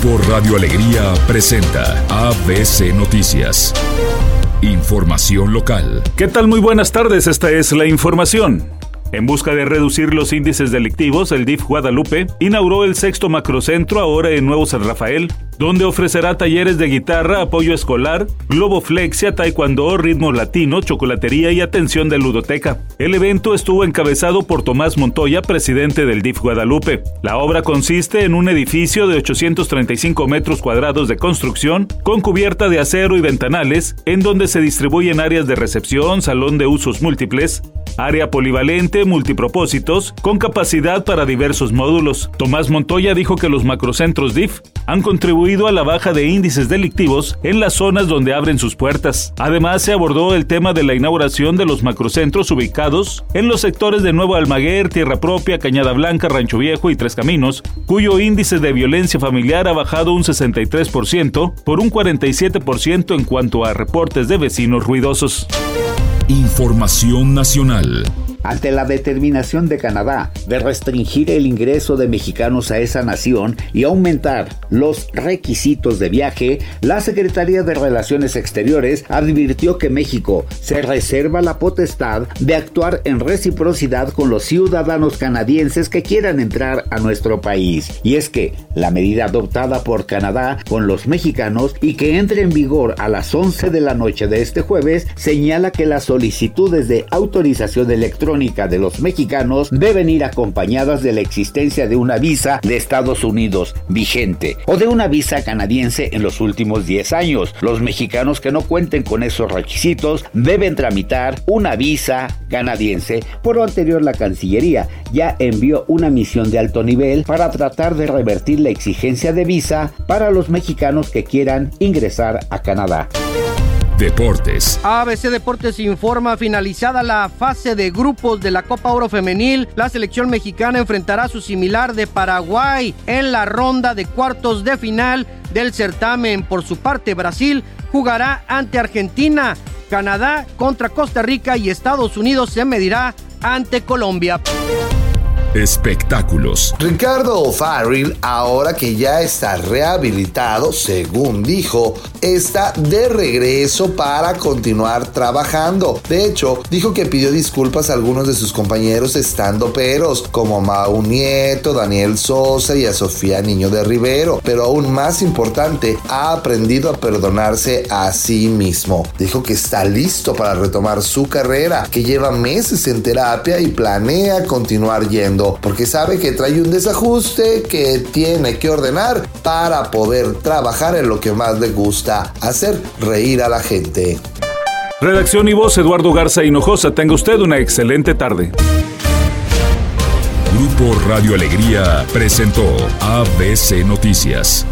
Grupo Radio Alegría presenta ABC Noticias. Información local. ¿Qué tal? Muy buenas tardes, esta es la información. En busca de reducir los índices delictivos, el DIF Guadalupe inauguró el sexto macrocentro ahora en Nuevo San Rafael, donde ofrecerá talleres de guitarra, apoyo escolar, globoflexia, taekwondo, ritmo latino, chocolatería y atención de ludoteca. El evento estuvo encabezado por Tomás Montoya, presidente del DIF Guadalupe. La obra consiste en un edificio de 835 metros cuadrados de construcción, con cubierta de acero y ventanales, en donde se distribuyen áreas de recepción, salón de usos múltiples, área polivalente, multipropósitos, con capacidad para diversos módulos. Tomás Montoya dijo que los macrocentros DIF han contribuido a la baja de índices delictivos en las zonas donde abren sus puertas. Además, se abordó el tema de la inauguración de los macrocentros ubicados en los sectores de Nuevo Almaguer, Tierra Propia, Cañada Blanca, Rancho Viejo y Tres Caminos, cuyo índice de violencia familiar ha bajado un 63% por un 47% en cuanto a reportes de vecinos ruidosos. Información nacional ante la determinación de Canadá de restringir el ingreso de mexicanos a esa nación y aumentar los requisitos de viaje, la Secretaría de Relaciones Exteriores advirtió que México se reserva la potestad de actuar en reciprocidad con los ciudadanos canadienses que quieran entrar a nuestro país. Y es que la medida adoptada por Canadá con los mexicanos y que entre en vigor a las 11 de la noche de este jueves señala que las solicitudes de autorización electrónica de los mexicanos deben ir acompañadas de la existencia de una visa de Estados Unidos vigente o de una visa canadiense en los últimos 10 años. Los mexicanos que no cuenten con esos requisitos deben tramitar una visa canadiense. Por lo anterior, la Cancillería ya envió una misión de alto nivel para tratar de revertir la exigencia de visa para los mexicanos que quieran ingresar a Canadá. Deportes. ABC Deportes informa finalizada la fase de grupos de la Copa Oro Femenil. La selección mexicana enfrentará a su similar de Paraguay en la ronda de cuartos de final del certamen. Por su parte, Brasil jugará ante Argentina. Canadá contra Costa Rica y Estados Unidos se medirá ante Colombia. Espectáculos. Ricardo O'Farrill, ahora que ya está rehabilitado, según dijo, está de regreso para continuar trabajando. De hecho, dijo que pidió disculpas a algunos de sus compañeros estando peros, como Mau Nieto, Daniel Sosa y a Sofía Niño de Rivero. Pero aún más importante, ha aprendido a perdonarse a sí mismo. Dijo que está listo para retomar su carrera, que lleva meses en terapia y planea continuar yendo porque sabe que trae un desajuste que tiene que ordenar para poder trabajar en lo que más le gusta, hacer reír a la gente. Redacción y voz Eduardo Garza Hinojosa, tenga usted una excelente tarde. Grupo Radio Alegría presentó ABC Noticias.